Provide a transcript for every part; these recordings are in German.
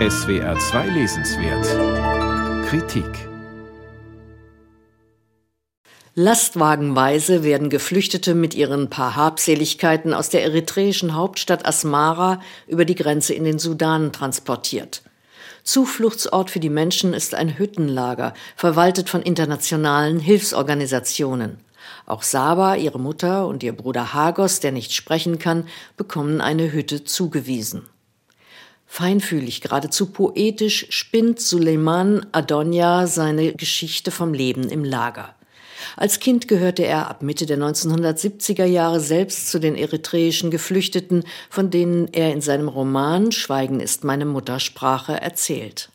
SWR 2 Lesenswert Kritik Lastwagenweise werden Geflüchtete mit ihren paar Habseligkeiten aus der eritreischen Hauptstadt Asmara über die Grenze in den Sudan transportiert. Zufluchtsort für die Menschen ist ein Hüttenlager, verwaltet von internationalen Hilfsorganisationen. Auch Saba, ihre Mutter und ihr Bruder Hagos, der nicht sprechen kann, bekommen eine Hütte zugewiesen. Feinfühlig, geradezu poetisch spinnt Suleiman Adonia seine Geschichte vom Leben im Lager. Als Kind gehörte er ab Mitte der 1970er Jahre selbst zu den eritreischen Geflüchteten, von denen er in seinem Roman Schweigen ist meine Muttersprache erzählt.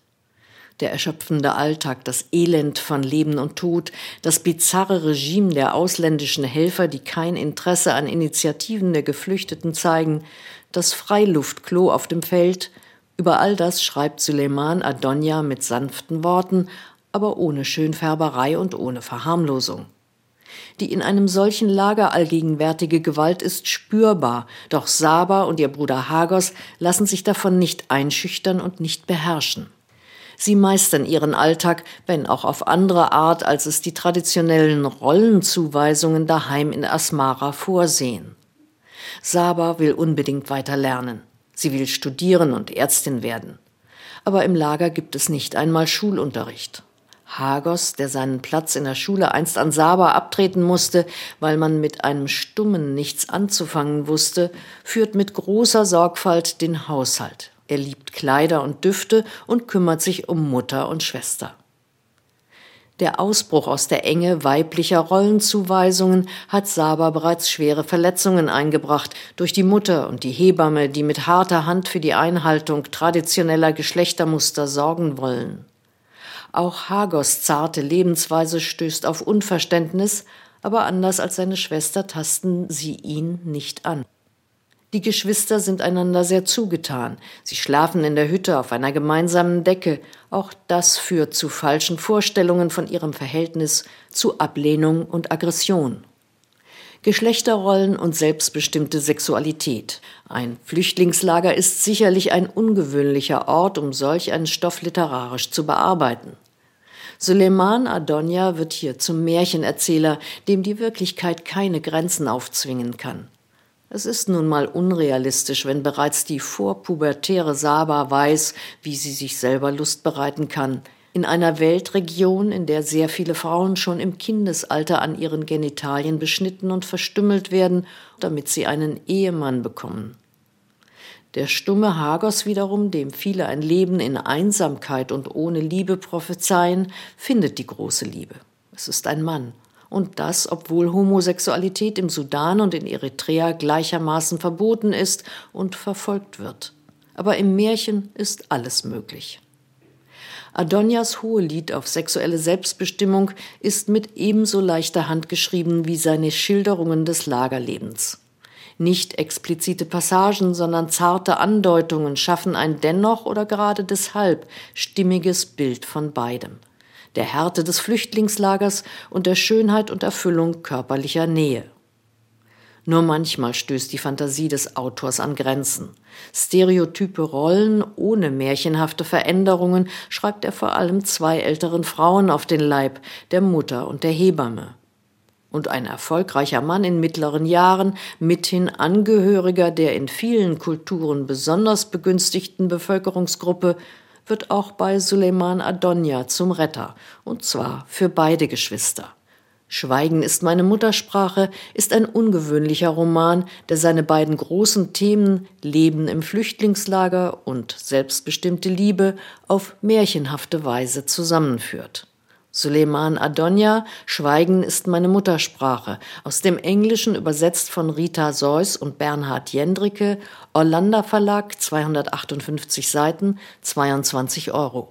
Der erschöpfende Alltag, das Elend von Leben und Tod, das bizarre Regime der ausländischen Helfer, die kein Interesse an Initiativen der Geflüchteten zeigen, das Freiluftklo auf dem Feld, über all das schreibt Suleiman Adonia mit sanften Worten, aber ohne Schönfärberei und ohne Verharmlosung. Die in einem solchen Lager allgegenwärtige Gewalt ist spürbar, doch Saba und ihr Bruder Hagos lassen sich davon nicht einschüchtern und nicht beherrschen. Sie meistern ihren Alltag, wenn auch auf andere Art, als es die traditionellen Rollenzuweisungen daheim in Asmara vorsehen. Saba will unbedingt weiter lernen. Sie will studieren und Ärztin werden. Aber im Lager gibt es nicht einmal Schulunterricht. Hagos, der seinen Platz in der Schule einst an Saba abtreten musste, weil man mit einem Stummen nichts anzufangen wusste, führt mit großer Sorgfalt den Haushalt. Er liebt Kleider und Düfte und kümmert sich um Mutter und Schwester. Der Ausbruch aus der Enge weiblicher Rollenzuweisungen hat Saba bereits schwere Verletzungen eingebracht durch die Mutter und die Hebamme, die mit harter Hand für die Einhaltung traditioneller Geschlechtermuster sorgen wollen. Auch Hagos zarte Lebensweise stößt auf Unverständnis, aber anders als seine Schwester tasten sie ihn nicht an. Die Geschwister sind einander sehr zugetan. Sie schlafen in der Hütte auf einer gemeinsamen Decke. Auch das führt zu falschen Vorstellungen von ihrem Verhältnis, zu Ablehnung und Aggression. Geschlechterrollen und selbstbestimmte Sexualität. Ein Flüchtlingslager ist sicherlich ein ungewöhnlicher Ort, um solch einen Stoff literarisch zu bearbeiten. Suleiman Adonia wird hier zum Märchenerzähler, dem die Wirklichkeit keine Grenzen aufzwingen kann. Es ist nun mal unrealistisch, wenn bereits die vorpubertäre Saba weiß, wie sie sich selber Lust bereiten kann, in einer Weltregion, in der sehr viele Frauen schon im Kindesalter an ihren Genitalien beschnitten und verstümmelt werden, damit sie einen Ehemann bekommen. Der stumme Hagos wiederum, dem viele ein Leben in Einsamkeit und ohne Liebe prophezeien, findet die große Liebe. Es ist ein Mann. Und das, obwohl Homosexualität im Sudan und in Eritrea gleichermaßen verboten ist und verfolgt wird. Aber im Märchen ist alles möglich. Adonias Hohelied auf sexuelle Selbstbestimmung ist mit ebenso leichter Hand geschrieben wie seine Schilderungen des Lagerlebens. Nicht explizite Passagen, sondern zarte Andeutungen schaffen ein dennoch oder gerade deshalb stimmiges Bild von beidem. Der Härte des Flüchtlingslagers und der Schönheit und Erfüllung körperlicher Nähe. Nur manchmal stößt die Fantasie des Autors an Grenzen. Stereotype Rollen ohne märchenhafte Veränderungen schreibt er vor allem zwei älteren Frauen auf den Leib, der Mutter und der Hebamme. Und ein erfolgreicher Mann in mittleren Jahren, mithin Angehöriger der in vielen Kulturen besonders begünstigten Bevölkerungsgruppe, wird auch bei Suleiman Adonia zum Retter, und zwar für beide Geschwister. Schweigen ist meine Muttersprache ist ein ungewöhnlicher Roman, der seine beiden großen Themen Leben im Flüchtlingslager und selbstbestimmte Liebe auf märchenhafte Weise zusammenführt. Suleiman Adonia, Schweigen ist meine Muttersprache, aus dem Englischen übersetzt von Rita Seuss und Bernhard Jendricke, Orlando Verlag, 258 Seiten, 22 Euro.